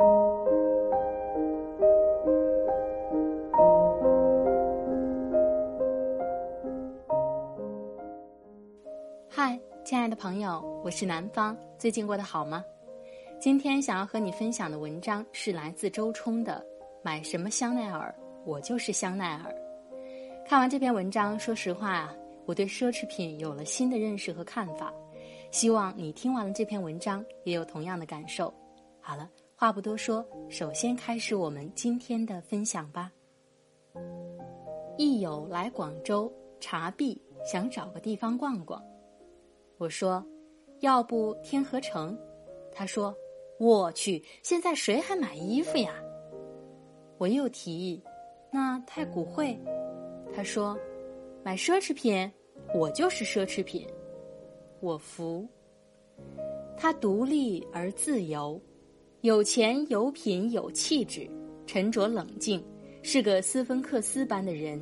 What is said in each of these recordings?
嗨，亲爱的朋友，我是南方，最近过得好吗？今天想要和你分享的文章是来自周冲的《买什么香奈儿，我就是香奈儿》。看完这篇文章，说实话啊，我对奢侈品有了新的认识和看法。希望你听完了这篇文章也有同样的感受。好了，话不多说，首先开始我们今天的分享吧。益友来广州茶毕，想找个地方逛逛。我说：“要不天河城？”他说：“我去，现在谁还买衣服呀？”我又提议：“那太古汇？”他说：“买奢侈品，我就是奢侈品。”我服。他独立而自由，有钱有品有气质，沉着冷静，是个斯芬克斯般的人。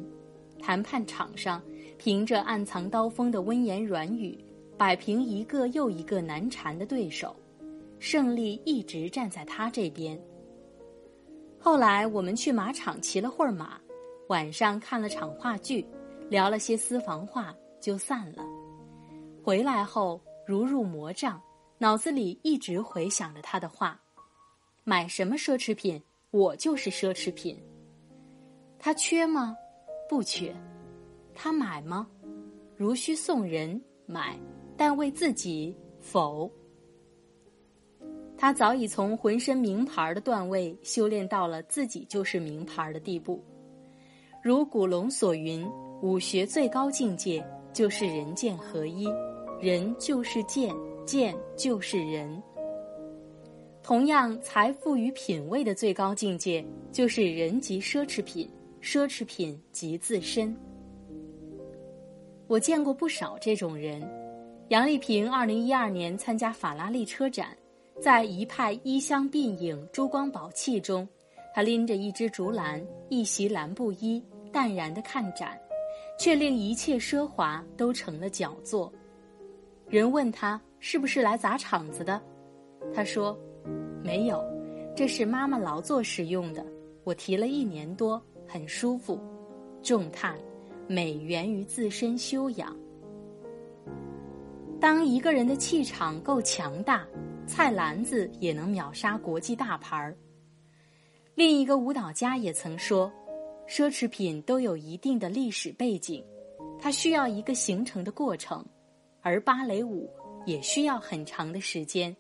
谈判场上，凭着暗藏刀锋的温言软语。摆平一个又一个难缠的对手，胜利一直站在他这边。后来我们去马场骑了会儿马，晚上看了场话剧，聊了些私房话，就散了。回来后如入魔障，脑子里一直回想着他的话：买什么奢侈品，我就是奢侈品。他缺吗？不缺。他买吗？如需送人买。但为自己否？他早已从浑身名牌的段位修炼到了自己就是名牌的地步。如古龙所云：“武学最高境界就是人剑合一，人就是剑，剑就是人。”同样，财富与品味的最高境界就是人即奢侈品，奢侈品即自身。我见过不少这种人。杨丽萍二零一二年参加法拉利车展，在一派衣香鬓影、珠光宝气中，她拎着一只竹篮、一袭蓝布衣，淡然地看展，却令一切奢华都成了脚作。人问他是不是来砸场子的，他说：“没有，这是妈妈劳作时用的，我提了一年多，很舒服。”重叹，美源于自身修养。当一个人的气场够强大，菜篮子也能秒杀国际大牌儿。另一个舞蹈家也曾说：“奢侈品都有一定的历史背景，它需要一个形成的过程，而芭蕾舞也需要很长的时间。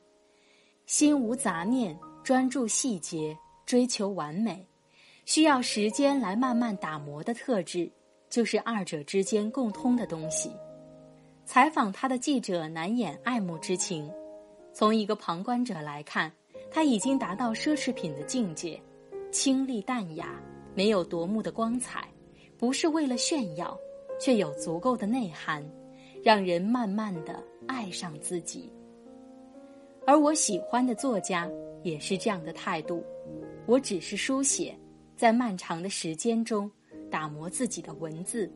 心无杂念，专注细节，追求完美，需要时间来慢慢打磨的特质，就是二者之间共通的东西。”采访他的记者难掩爱慕之情。从一个旁观者来看，他已经达到奢侈品的境界，清丽淡雅，没有夺目的光彩，不是为了炫耀，却有足够的内涵，让人慢慢的爱上自己。而我喜欢的作家也是这样的态度，我只是书写，在漫长的时间中打磨自己的文字，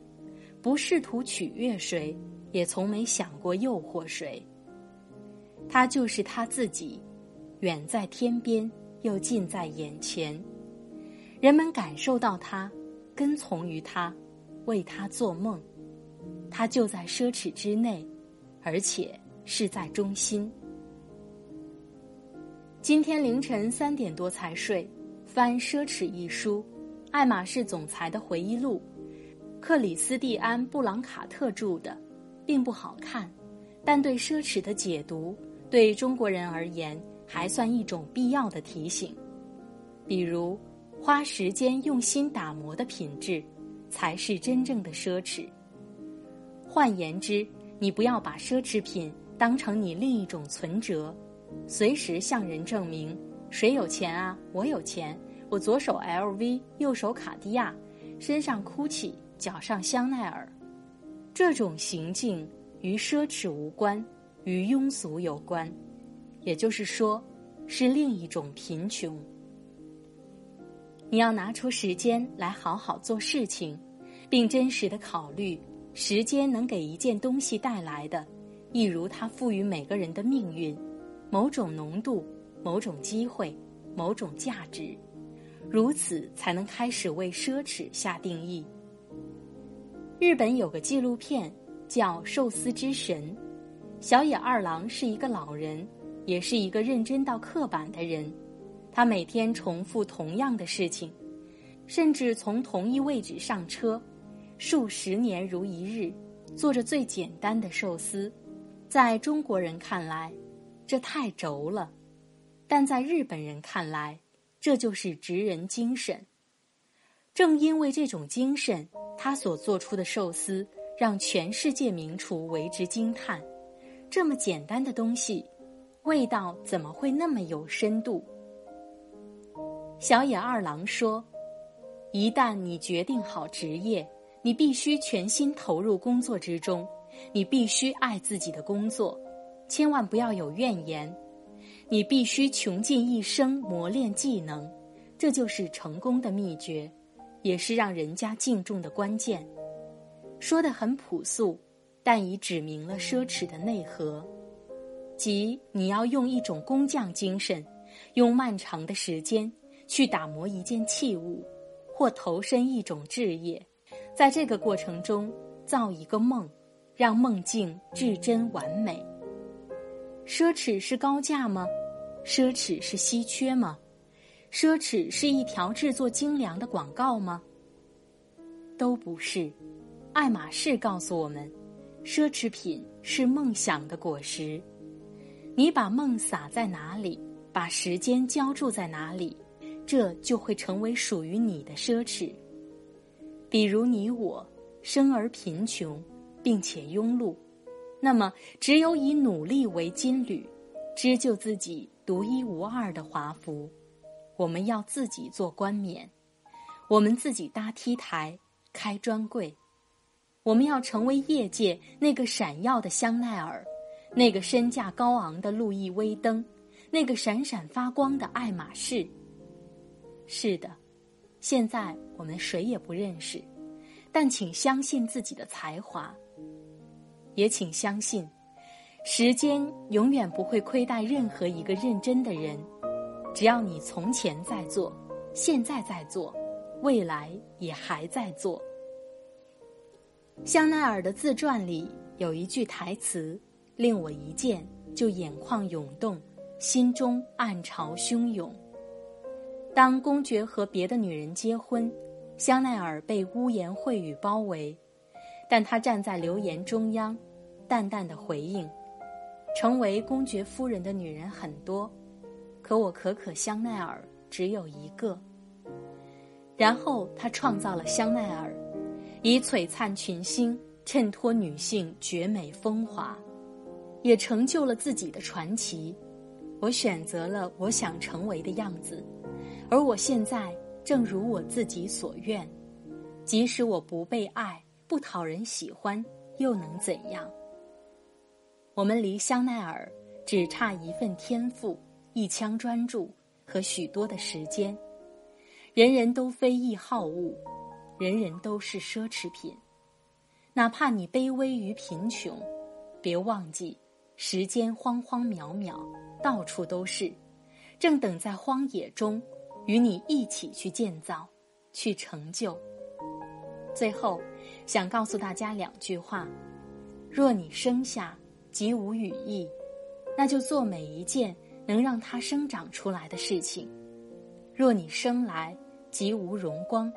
不试图取悦谁。也从没想过诱惑谁。他就是他自己，远在天边又近在眼前。人们感受到他，跟从于他，为他做梦。他就在奢侈之内，而且是在中心。今天凌晨三点多才睡，翻《奢侈》一书，爱马仕总裁的回忆录，克里斯蒂安·布朗卡特著的，并不好看，但对奢侈的解读，对中国人而言还算一种必要的提醒。比如，花时间用心打磨的品质，才是真正的奢侈。换言之，你不要把奢侈品当成你另一种存折，随时向人证明谁有钱啊？我有钱，我左手 LV，右手卡地亚，身上 GUCCI，脚上香奈儿。这种行径与奢侈无关，与庸俗有关，也就是说，是另一种贫穷。你要拿出时间来好好做事情，并真实的考虑时间能给一件东西带来的，一如它赋予每个人的命运，某种浓度、某种机会、某种价值，如此才能开始为奢侈下定义。日本有个纪录片叫《寿司之神》，小野二郎是一个老人，也是一个认真到刻板的人。他每天重复同样的事情，甚至从同一位置上车，数十年如一日，做着最简单的寿司。在中国人看来，这太轴了；但在日本人看来，这就是职人精神。正因为这种精神，他所做出的寿司让全世界名厨为之惊叹。这么简单的东西，味道怎么会那么有深度？小野二郎说：“一旦你决定好职业，你必须全心投入工作之中，你必须爱自己的工作，千万不要有怨言。你必须穷尽一生磨练技能，这就是成功的秘诀，也是让人家敬重的关键。”说的很朴素，但已指明了奢侈的内核，即你要用一种工匠精神，用漫长的时间。去打磨一件器物，或投身一种志业，在这个过程中造一个梦，让梦境至真完美。奢侈是高价吗？奢侈是稀缺吗？奢侈是一条制作精良的广告吗？都不是。爱马仕告诉我们，奢侈品是梦想的果实。你把梦撒在哪里，把时间浇筑在哪里。这就会成为属于你的奢侈。比如你我生而贫穷，并且庸碌，那么只有以努力为金缕，织就自己独一无二的华服。我们要自己做冠冕，我们自己搭 T 台、开专柜，我们要成为业界那个闪耀的香奈儿，那个身价高昂的路易威登，那个闪闪发光的爱马仕。是的，现在我们谁也不认识，但请相信自己的才华，也请相信，时间永远不会亏待任何一个认真的人。只要你从前在做，现在在做，未来也还在做。香奈儿的自传里有一句台词，令我一见就眼眶涌动，心中暗潮汹涌。当公爵和别的女人结婚，香奈儿被污言秽语包围，但他站在流言中央，淡淡的回应：“成为公爵夫人的女人很多，可我可可香奈儿只有一个。”然后他创造了香奈儿，以璀璨群星衬托女性绝美风华，也成就了自己的传奇。我选择了我想成为的样子。而我现在正如我自己所愿，即使我不被爱、不讨人喜欢，又能怎样？我们离香奈儿只差一份天赋、一腔专注和许多的时间。人人都非易好物，人人都是奢侈品。哪怕你卑微于贫穷，别忘记，时间荒荒渺渺，到处都是，正等在荒野中。与你一起去建造，去成就。最后，想告诉大家两句话：若你生下即无羽翼，那就做每一件能让它生长出来的事情。若你生来即无荣光，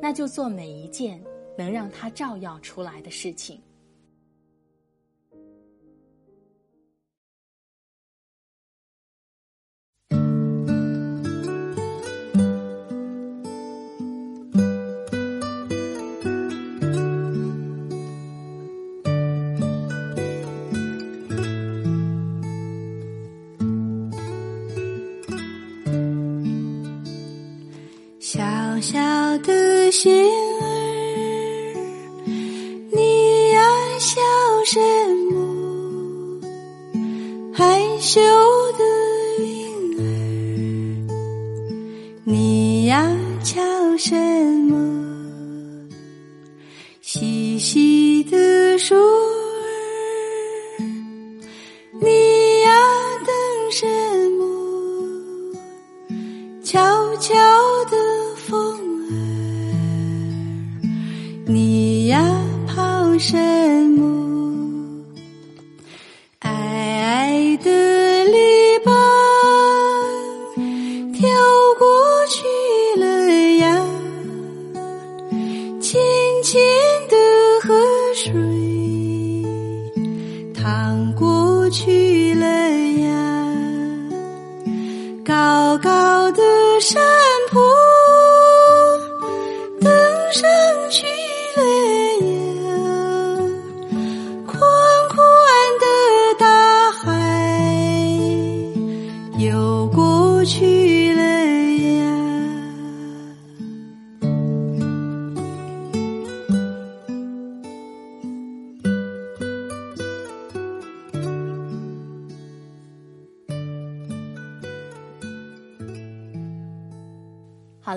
那就做每一件能让它照耀出来的事情。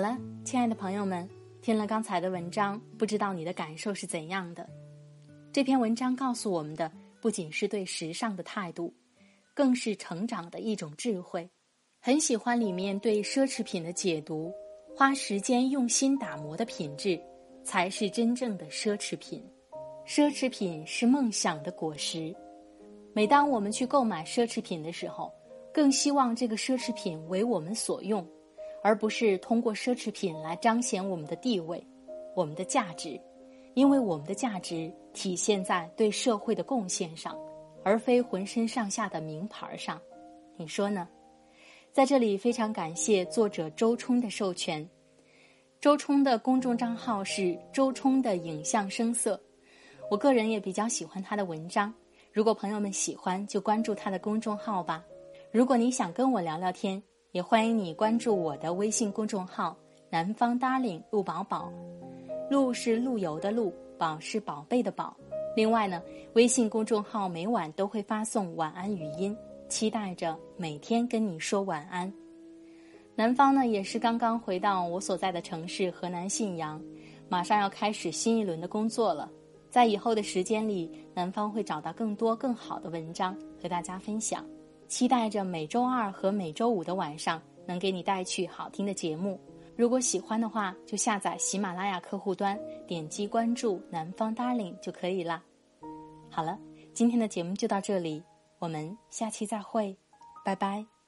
好了，亲爱的朋友们，听了刚才的文章，不知道你的感受是怎样的？这篇文章告诉我们的不仅是对时尚的态度，更是成长的一种智慧。很喜欢里面对奢侈品的解读，花时间用心打磨的品质，才是真正的奢侈品。奢侈品是梦想的果实。每当我们去购买奢侈品的时候，更希望这个奢侈品为我们所用。而不是通过奢侈品来彰显我们的地位、我们的价值，因为我们的价值体现在对社会的贡献上，而非浑身上下的名牌上。你说呢？在这里非常感谢作者周冲的授权。周冲的公众账号是周冲的影像声色，我个人也比较喜欢他的文章。如果朋友们喜欢，就关注他的公众号吧。如果你想跟我聊聊天。也欢迎你关注我的微信公众号“南方 darling 陆宝宝”，陆是陆游的陆，宝是宝贝的宝。另外呢，微信公众号每晚都会发送晚安语音，期待着每天跟你说晚安。南方呢，也是刚刚回到我所在的城市河南信阳，马上要开始新一轮的工作了。在以后的时间里，南方会找到更多更好的文章和大家分享。期待着每周二和每周五的晚上能给你带去好听的节目。如果喜欢的话，就下载喜马拉雅客户端，点击关注“南方 Darling” 就可以了。好了，今天的节目就到这里，我们下期再会，拜拜。